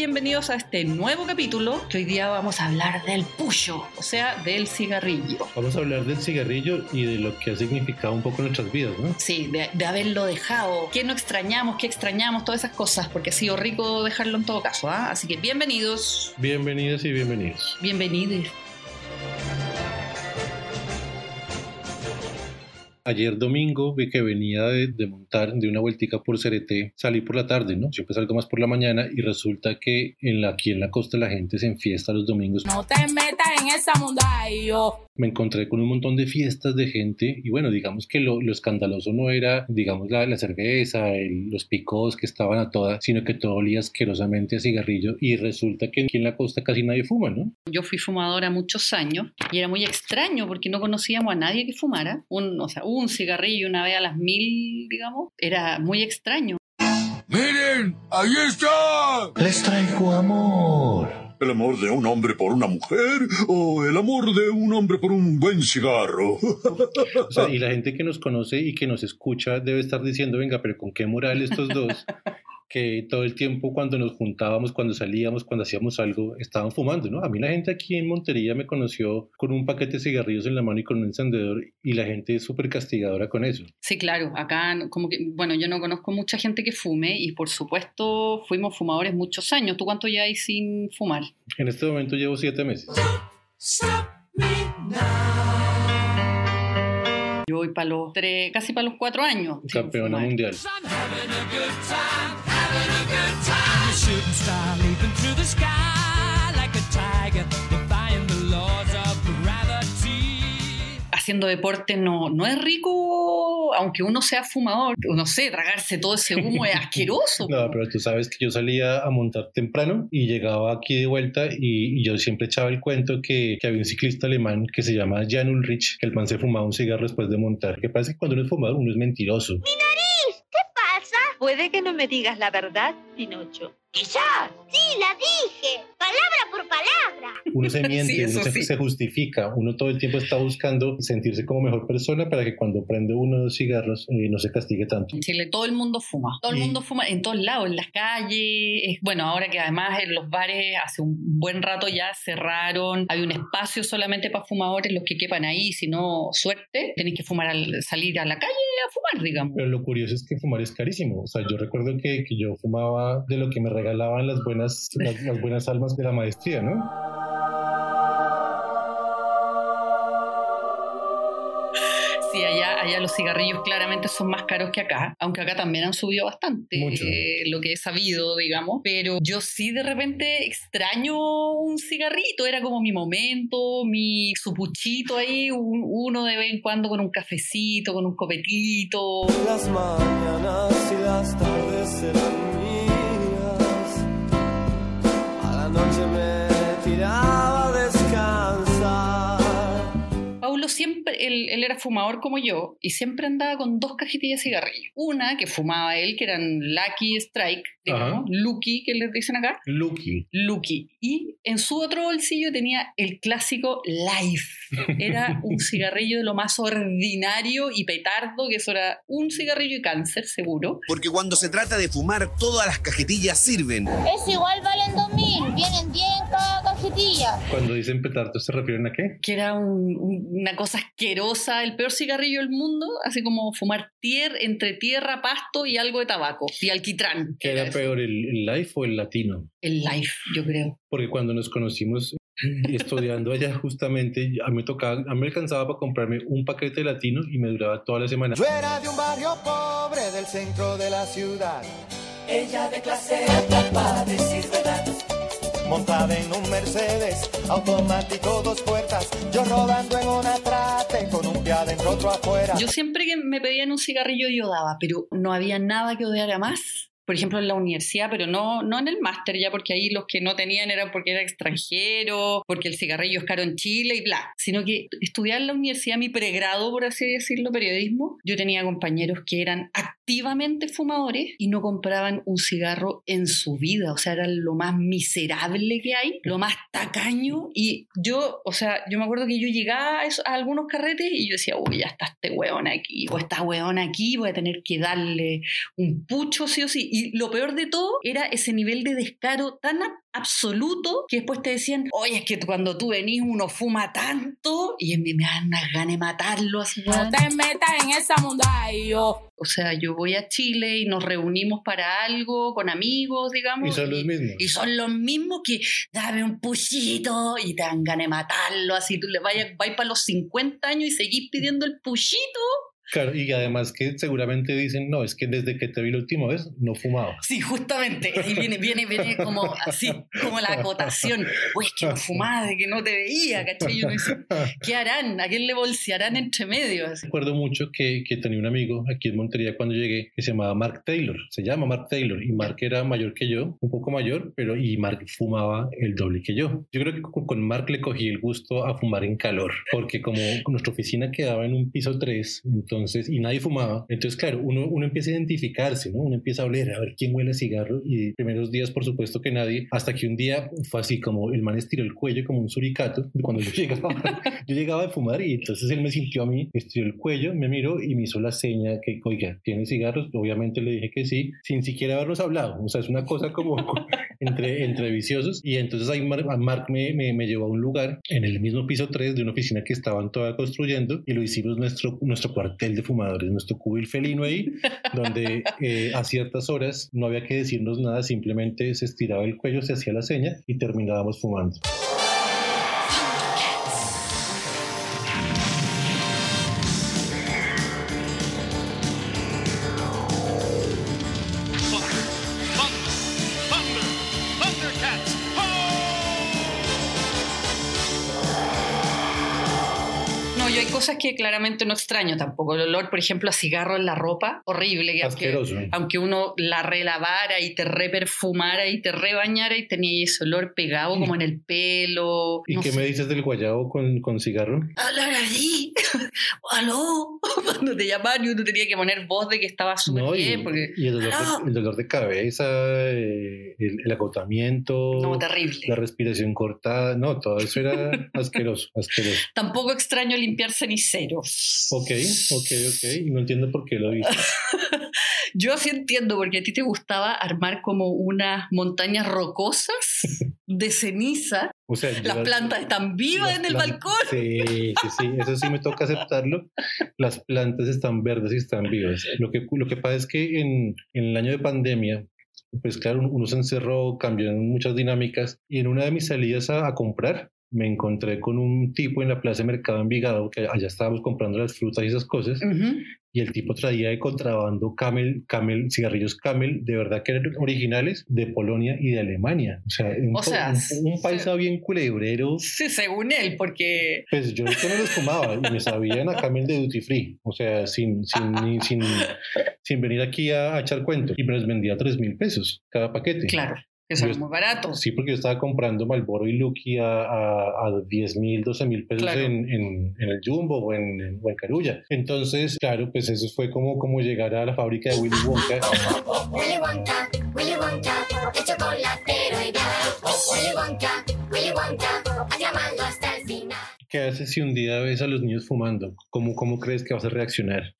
bienvenidos a este nuevo capítulo que hoy día vamos a hablar del pucho, o sea, del cigarrillo. Vamos a hablar del cigarrillo y de lo que ha significado un poco en nuestras vidas, ¿no? Sí, de, de haberlo dejado, qué no extrañamos, qué extrañamos, todas esas cosas, porque ha sido rico dejarlo en todo caso, ¿ah? Así que bienvenidos, Bienvenidos y bienvenidos. bienvenidos. Ayer domingo vi que venía de, de montar de una vueltica por Cereté, salí por la tarde, ¿no? Siempre salgo más por la mañana y resulta que en la, aquí en la costa la gente se enfiesta los domingos. No te metas en esa mundallo. Me encontré con un montón de fiestas de gente y bueno, digamos que lo, lo escandaloso no era, digamos, la, la cerveza, el- los picos que estaban a todas, sino que todo olía asquerosamente a cigarrillo y resulta que aquí en la costa casi nadie fuma, ¿no? Yo fui fumadora muchos años y era muy extraño porque no conocíamos a nadie que fumara. Un, o sea, un cigarrillo una vez a las mil, digamos, era muy extraño. ¡Miren! ¡Ahí está! Les traigo amor. ¿El amor de un hombre por una mujer o el amor de un hombre por un buen cigarro? O sea, y la gente que nos conoce y que nos escucha debe estar diciendo, venga, pero ¿con qué moral estos dos? que todo el tiempo cuando nos juntábamos, cuando salíamos, cuando hacíamos algo, estaban fumando, ¿no? A mí la gente aquí en Montería me conoció con un paquete de cigarrillos en la mano y con un encendedor y la gente es súper castigadora con eso. Sí, claro, acá no- como que, bueno, yo no conozco mucha gente que fume y por supuesto fuimos fumadores muchos años. ¿Tú cuánto ya hay sin fumar? En este momento llevo siete meses. Yo voy para los tres, casi para los cuatro años. Campeona mundial. Haciendo deporte no, no es rico, aunque uno sea fumador. No sé, tragarse todo ese humo es asqueroso. No, pero tú sabes que yo salía a montar temprano y llegaba aquí de vuelta y, y yo siempre echaba el cuento que, que había un ciclista alemán que se llama Jan Ulrich, que el man se fumaba un cigarro después de montar. Que parece que cuando uno es fumador uno es mentiroso. pasa? Puede que no me digas la verdad, Pinocho. Quizás. Sí, la dije. Palabra por palabra. Uno se miente, Sí, uno se, sí. se justifica, uno todo el tiempo está buscando sentirse como mejor persona para que cuando prende uno de los cigarros eh, no se castigue tanto. En Chile todo el mundo fuma. Todo el Y- mundo fuma en todos lados, en las calles. Es- Bueno, ahora que además en los bares hace un buen rato ya cerraron. Hay un espacio solamente para fumadores, los que quepan ahí. Si no, suerte, tenéis que fumar al, salir a la calle a fumar, digamos. Pero lo curioso es que fumar es carísimo. O sea, yo recuerdo que, que yo fumaba de lo que me regalaban las buenas, las, las buenas almas de la maestría, ¿no? Sí, allá, allá los cigarrillos claramente son más caros que acá, aunque acá también han subido bastante, Mucho. eh, lo que he sabido, digamos. Pero yo sí de repente extraño un cigarrito, era como mi momento, mi supuchito ahí, un- uno de vez en cuando con un cafecito, con un copetito. Las mañanas y las tardes serán siempre, él, él era fumador como yo y siempre andaba con dos cajetillas de cigarrillos. Una que fumaba él, que eran Lucky Strike, digamos. Lucky, que les dicen acá. Lucky. Lucky. Y en su otro bolsillo tenía el clásico Life. Era un cigarrillo de lo más ordinario y petardo, que eso era un cigarrillo y cáncer, seguro. Porque cuando se trata de fumar, todas las cajetillas sirven. Es igual, valen 2000. Vienen 10 cajetilla. Cuando dicen petardo, ¿se refieren a qué? Que era un- un- una cosa asquerosa, el peor cigarrillo del mundo, así como fumar tier entre tierra, pasto y algo de tabaco. Y alquitrán. ¿Qué era eso. peor, el, el life o el latino? El Life, yo creo. Porque cuando nos conocimos y estudiando allá justamente, a mí me tocaba, a mí me alcanzaba para comprarme un paquete de latino y me duraba toda la semana. Yo era de un barrio pobre del centro de la ciudad. Ella de clase alta para decir verdad. Montada en un Mercedes, automático dos puertas. Yo rodando en una trate con un pie adentro, otro afuera. Yo siempre que me pedían un cigarrillo yo daba, pero no había nada que odiara más. Por ejemplo, en la universidad, pero no, no en el máster ya, porque ahí los que no tenían eran porque era extranjero, porque el cigarrillo es caro en Chile y bla. Sino que estudiar en la universidad, mi pregrado, por así decirlo, periodismo, yo tenía compañeros que eran activamente fumadores y no compraban un cigarro en su vida. O sea, era lo más miserable que hay, lo más tacaño. Y yo, o sea, yo me acuerdo que yo llegaba a, algunos carretes y yo decía, uy, ya está este hueón aquí, o esta hueón aquí, voy a tener que darle un pucho sí o sí. Y lo peor de todo era ese nivel de descaro tan absoluto que después te decían, oye, es que cuando tú venís uno fuma tanto y a mí me dan unas ganas de matarlo así. No te metas en esa mundillo. O sea, yo voy a Chile y nos reunimos para algo con amigos, digamos. Y son los mismos. Y son los mismos que dame un puchito y te dan ganas de matarlo. Así tú le vayas, vais para los 50 años y seguís pidiendo el puchito. Claro, y además que seguramente dicen, no, es que desde que te vi la última vez no fumaba. Sí, justamente. Ahí viene, viene, viene como así, como la acotación. Uy, es que no fumaba, de que no te veía, ¿cachai? Y uno dice, ¿qué harán? ¿A quién le bolsearán entre medio? Así. Recuerdo mucho que, que tenía un amigo aquí en Montería cuando llegué que se llamaba Mark Taylor. Se llama Mark Taylor y Mark era mayor que yo, un poco mayor, pero y Mark fumaba el doble que yo. Yo creo que con Mark le cogí el gusto a fumar en calor, porque como nuestra oficina quedaba en un piso 3, entonces, y nadie fumaba, entonces claro, uno, uno empieza a identificarse, ¿no? Uno empieza a oler, a ver quién huele a cigarro y primeros días por supuesto que nadie, hasta que un día fue así como el man estiró el cuello como un suricato, cuando yo llegaba, yo llegaba a fumar y entonces él me sintió a mí, estiró el cuello, me miró y me hizo la seña que, oiga, ¿tiene cigarros? Obviamente le dije que sí, sin siquiera habernos hablado, o sea, es una cosa como entre, entre viciosos y entonces ahí Mark, Mark me, me, me llevó a un lugar en el mismo piso 3 de una oficina que estaban todavía construyendo y lo hicimos nuestro, nuestro cuartel de fumadores, nuestro cubil felino ahí, donde eh, a ciertas horas no había que decirnos nada, simplemente se estiraba el cuello, se hacía la seña y terminábamos fumando. Yo hay cosas que claramente no extraño tampoco. El olor, por ejemplo, a cigarro en la ropa, horrible. Que aunque, aunque uno la relavara y te reperfumara y te rebañara y tenía ese olor pegado como en el pelo. ¿Y no qué sé. me dices del guayabo con, con cigarro? Hablar así. ¿Aló? Cuando te llamaban y uno tenía que poner voz de que estaba súper No, y, bien. Porque... y el, dolor de, el dolor de cabeza, eh, el, el agotamiento, No, terrible. la respiración cortada, no, todo eso era asqueroso, asqueroso. Tampoco extraño limpiar ceniceros. Ok, ok, ok, y no entiendo por qué lo dices. Yo sí entiendo, porque a ti te gustaba armar como unas montañas rocosas de ceniza. O sea, Las las- plantas están vivas en el balcón. Sí, sí, sí, eso sí me toca aceptarlo. Las plantas están verdes y están vivas. Lo que, lo que pasa es que en, en el año de pandemia, pues claro, uno- uno se encerró, cambiaron muchas dinámicas y en una de mis salidas a, a comprar me encontré con un tipo en la plaza de mercado Envigado, que allá estábamos comprando las frutas y esas cosas, Ujú. y el tipo traía de contrabando camel, camel, cigarrillos camel, de verdad que eran originales de Polonia y de Alemania. O sea, un, O sea, un- un paisa bien culebrero. Sí, según él, porque Pues yo me los fumaba y me sabían a camel de duty free, o sea, sin, sin, ni- sin, sin venir aquí a, a echar cuentos. Y me los vendía a 3 mil pesos cada paquete. claro, que son Yo- muy baratos. Sí, porque yo estaba comprando Malboro y Lucky a, a, a 10 mil, 12 mil pesos Claro. en, en, en el Jumbo o en, en, o en Carulla. Entonces, claro, pues eso fue como, como llegar a la fábrica de Willy Wonka. Willy Wonka, Willy Wonka, el chocolatero. Willy Wonka, Willy Wonka, a llamarlo hasta el final. ¿Qué haces si un día ves a los niños fumando? ¿Cómo, cómo crees que vas a reaccionar?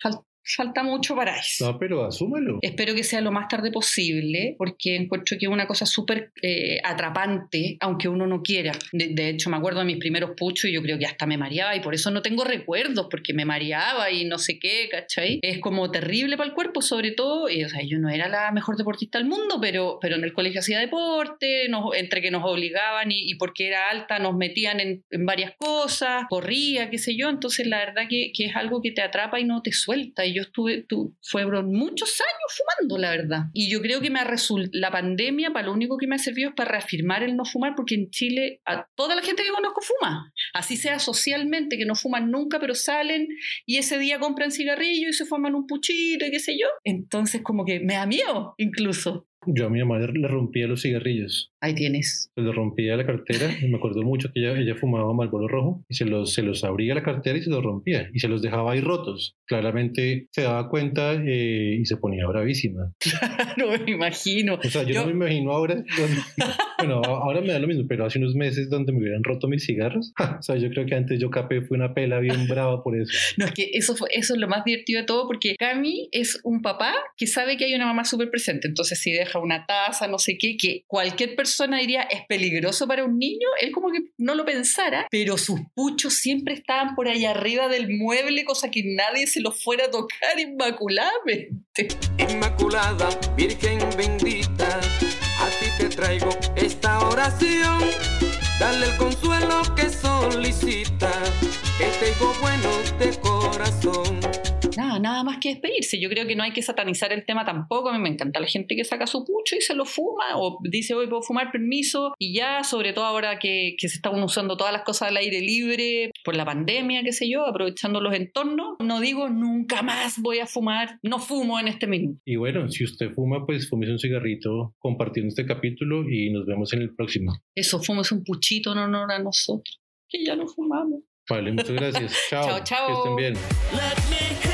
Fal- falta mucho para eso. No, pero asúmelo. Espero que sea lo más tarde posible, porque encuentro que es una cosa súper eh, atrapante, aunque uno no quiera. De, de hecho, me acuerdo de mis primeros puchos y yo creo que hasta me mareaba, y por eso no tengo recuerdos, porque me mareaba y no sé qué, ¿cachai? Es como terrible para el cuerpo, sobre todo. Y, o sea, yo no era la mejor deportista del mundo, pero, pero en el colegio hacía deporte, nos- entre que nos obligaban y, y porque era alta nos metían en, en varias cosas, corría, qué sé yo. Entonces, la verdad que, que es algo que te atrapa y no te suelta. Y yo estuve, tu, fueron muchos años fumando, la verdad. Y yo creo que me ha la pandemia, para lo único que me ha servido es para reafirmar el no fumar, porque en Chile a toda la gente que conozco fuma. Así sea socialmente, que no fuman nunca, pero salen y ese día compran cigarrillo y se fuman un puchito y qué sé yo. Entonces, como que me da miedo, incluso. Yo a mi mamá le, rompía los cigarrillos. Ahí tienes. Se los rompía la cartera y me acuerdo mucho que ella, ella fumaba Marlboro rojo y se los, se los abría la cartera y se los rompía y se los dejaba ahí rotos. Claramente se daba cuenta eh, y se ponía bravísima. no me imagino. O sea, yo, Yo- no me imagino ahora. Bueno, ahora me da lo mismo, pero hace unos meses donde me hubieran roto mis cigarros, o sea, yo creo que antes yo capé fue una pela bien brava por eso. No, es que eso, fue, eso es lo más divertido de todo porque Cami es un papá que sabe que hay una mamá súper presente. Entonces, si deja una taza, no sé qué, que cualquier persona diría es peligroso para un niño, él como que no lo pensara, pero sus puchos siempre estaban por ahí arriba del mueble, cosa que nadie se los fuera a tocar inmaculadamente. Inmaculada, Virgen bendita, te traigo esta oración. Dale el consuelo que que despedirse. Yo creo que no hay que satanizar el tema tampoco. A mí me encanta la gente que saca su pucho y se lo fuma o dice hoy puedo fumar permiso y ya, sobre todo ahora que, que se están usando todas las cosas al aire libre por la pandemia, qué sé yo, aprovechando los entornos. No digo nunca más voy a fumar, no fumo en este minuto. Y bueno, si usted fuma, pues fúmese un cigarrito compartiendo este capítulo y nos vemos en el próximo. Eso, fumes un puchito en honor a nosotros, que ya no fumamos. Vale, muchas gracias. Chao. Chao, chao. Que estén bien. Let me